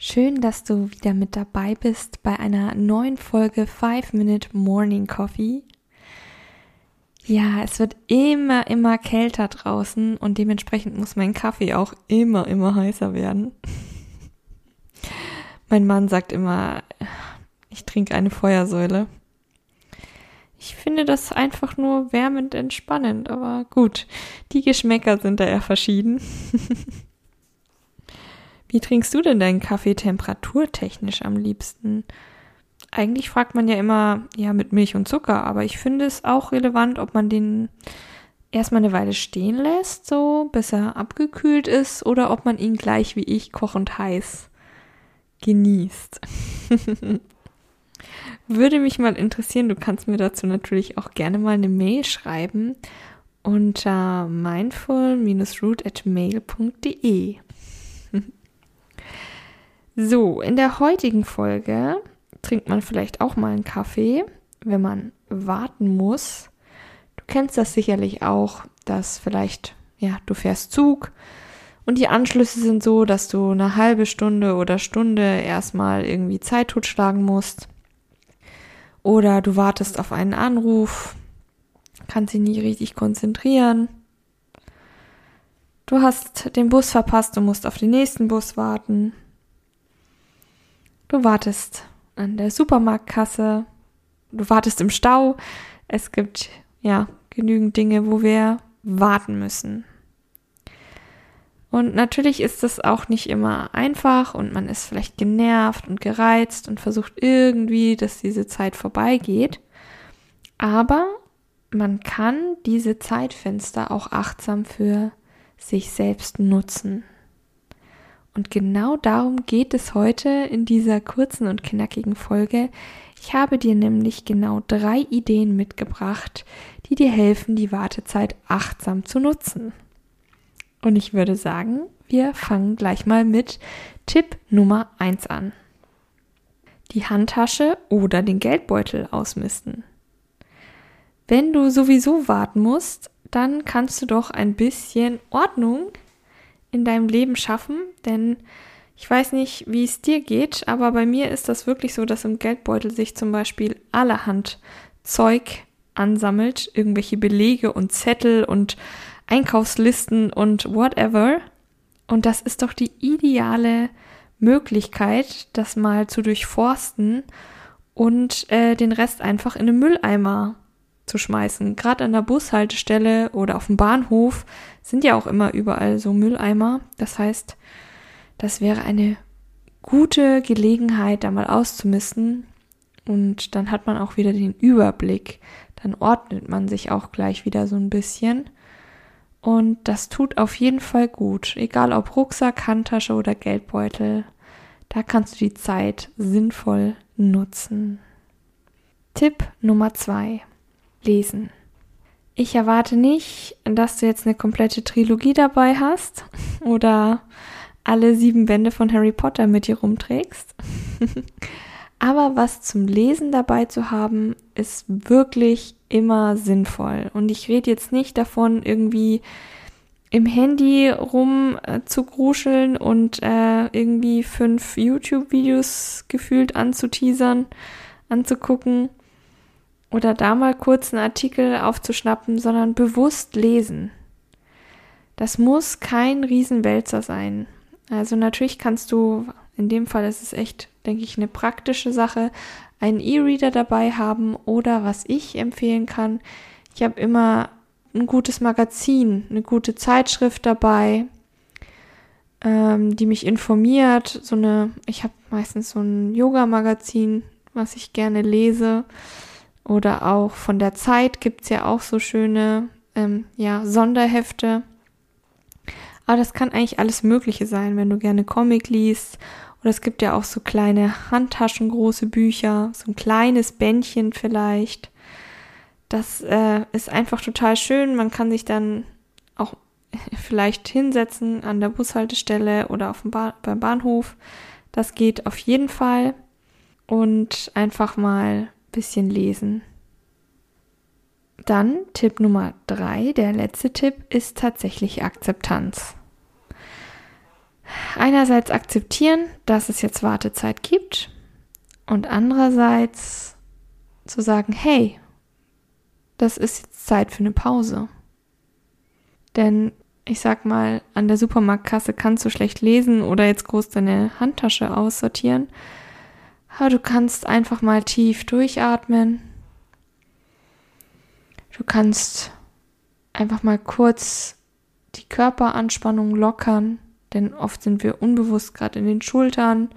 Schön, dass du wieder mit dabei bist bei einer neuen Folge 5 Minute Morning Coffee. Ja, es wird immer, immer kälter draußen und dementsprechend muss mein Kaffee auch immer, immer heißer werden. mein Mann sagt immer, ich trinke eine Feuersäule. Ich finde das einfach nur wärmend entspannend, aber gut, die Geschmäcker sind da eher verschieden. Wie trinkst du denn deinen Kaffee temperaturtechnisch am liebsten? Eigentlich fragt man ja immer, ja, mit Milch und Zucker, aber ich finde es auch relevant, ob man den erstmal eine Weile stehen lässt, so bis er abgekühlt ist, oder ob man ihn gleich wie ich kochend heiß genießt. Würde mich mal interessieren, du kannst mir dazu natürlich auch gerne mal eine Mail schreiben unter mindful-root at mail.de. so, in der heutigen Folge trinkt man vielleicht auch mal einen Kaffee, wenn man warten muss. Du kennst das sicherlich auch, dass vielleicht, ja, du fährst Zug und die Anschlüsse sind so, dass du eine halbe Stunde oder Stunde erstmal irgendwie Zeit totschlagen musst oder du wartest auf einen Anruf, kannst dich nicht richtig konzentrieren. Du hast den Bus verpasst, du musst auf den nächsten Bus warten. Du wartest an der Supermarktkasse. Du wartest im Stau. Es gibt ja genügend Dinge, wo wir warten müssen. Und natürlich ist es auch nicht immer einfach und man ist vielleicht genervt und gereizt und versucht irgendwie, dass diese Zeit vorbeigeht. Aber man kann diese Zeitfenster auch achtsam für sich selbst nutzen. Und genau darum geht es heute in dieser kurzen und knackigen Folge. Ich habe dir nämlich genau drei Ideen mitgebracht, die dir helfen, die Wartezeit achtsam zu nutzen. Und ich würde sagen, wir fangen gleich mal mit Tipp Nummer 1 an. Die Handtasche oder den Geldbeutel ausmisten. Wenn du sowieso warten musst, dann kannst du doch ein bisschen Ordnung in deinem Leben schaffen, denn ich weiß nicht, wie es dir geht, aber bei mir ist das wirklich so, dass im Geldbeutel sich zum Beispiel allerhand Zeug ansammelt, irgendwelche Belege und Zettel und Einkaufslisten und whatever. Und das ist doch die ideale Möglichkeit, das mal zu durchforsten und äh, den Rest einfach in den Mülleimer zu schmeißen. Gerade an der Bushaltestelle oder auf dem Bahnhof sind ja auch immer überall so Mülleimer. Das heißt, das wäre eine gute Gelegenheit, da mal auszumisten. Und dann hat man auch wieder den Überblick. Dann ordnet man sich auch gleich wieder so ein bisschen. Und das tut auf jeden Fall gut, egal ob Rucksack, Handtasche oder Geldbeutel. Da kannst du die Zeit sinnvoll nutzen. Tipp Nummer zwei: Lesen. Ich erwarte nicht, dass du jetzt eine komplette Trilogie dabei hast oder alle sieben Bände von Harry Potter mit dir rumträgst. Aber was zum Lesen dabei zu haben, ist wirklich immer sinnvoll. Und ich rede jetzt nicht davon, irgendwie im Handy rum äh, zu gruscheln und äh, irgendwie fünf YouTube-Videos gefühlt anzuteasern, anzugucken oder da mal kurz einen Artikel aufzuschnappen, sondern bewusst lesen. Das muss kein Riesenwälzer sein. Also natürlich kannst du, in dem Fall ist es echt, denke ich, eine praktische Sache, einen E-Reader dabei haben oder was ich empfehlen kann, ich habe immer ein gutes Magazin, eine gute Zeitschrift dabei, ähm, die mich informiert. So eine, ich habe meistens so ein Yoga-Magazin, was ich gerne lese. Oder auch von der Zeit gibt's ja auch so schöne ähm, ja, Sonderhefte. Aber das kann eigentlich alles Mögliche sein, wenn du gerne Comic liest Oder es gibt ja auch so kleine Handtaschen, große Bücher, so ein kleines Bändchen vielleicht. Das äh, ist einfach total schön. Man kann sich dann auch vielleicht hinsetzen an der Bushaltestelle oder auf dem ba beim Bahnhof. Das geht auf jeden Fall. Und einfach mal bisschen lesen. Dann Tipp Nummer drei, der letzte Tipp, ist tatsächlich Akzeptanz. Einerseits akzeptieren, dass es jetzt Wartezeit gibt und andererseits zu sagen, hey, das ist jetzt Zeit für eine Pause. Denn ich sag mal, an der Supermarktkasse kannst du schlecht lesen oder jetzt groß deine Handtasche aussortieren. Aber du kannst einfach mal tief durchatmen Du kannst einfach mal kurz die Körperanspannung lockern, denn oft sind wir unbewusst gerade in den Schultern,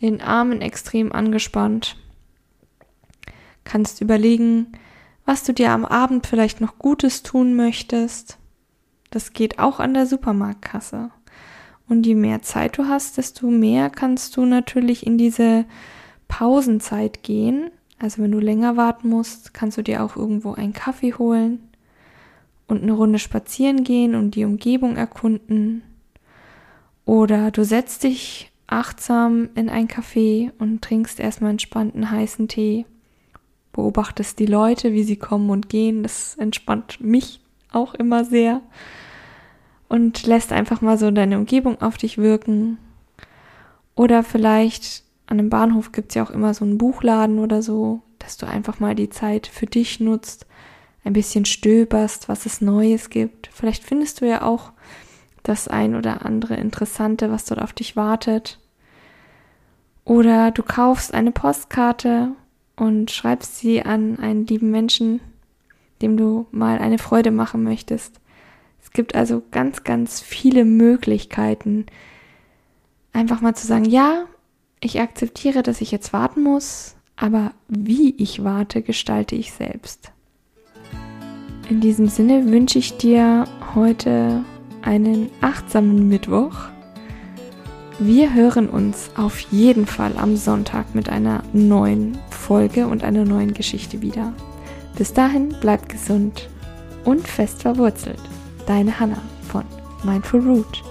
in den Armen extrem angespannt. Kannst überlegen, was du dir am Abend vielleicht noch Gutes tun möchtest. Das geht auch an der Supermarktkasse. Und je mehr Zeit du hast, desto mehr kannst du natürlich in diese Pausenzeit gehen also wenn du länger warten musst, kannst du dir auch irgendwo einen Kaffee holen und eine Runde spazieren gehen und die Umgebung erkunden. Oder du setzt dich achtsam in ein Café und trinkst erstmal entspannten heißen Tee. Beobachtest die Leute, wie sie kommen und gehen. Das entspannt mich auch immer sehr. Und lässt einfach mal so deine Umgebung auf dich wirken. Oder vielleicht an einem Bahnhof gibt es ja auch immer so einen Buchladen oder so, dass du einfach mal die Zeit für dich nutzt, ein bisschen stöberst, was es Neues gibt. Vielleicht findest du ja auch das ein oder andere Interessante, was dort auf dich wartet. Oder du kaufst eine Postkarte und schreibst sie an einen lieben Menschen, dem du mal eine Freude machen möchtest. Es gibt also ganz, ganz viele Möglichkeiten, einfach mal zu sagen, ja, ich akzeptiere, dass ich jetzt warten muss, aber wie ich warte, gestalte ich selbst. In diesem Sinne wünsche ich dir heute einen achtsamen Mittwoch. Wir hören uns auf jeden Fall am Sonntag mit einer neuen Folge und einer neuen Geschichte wieder. Bis dahin bleibt gesund und fest verwurzelt. Deine Hanna von Mindful Root.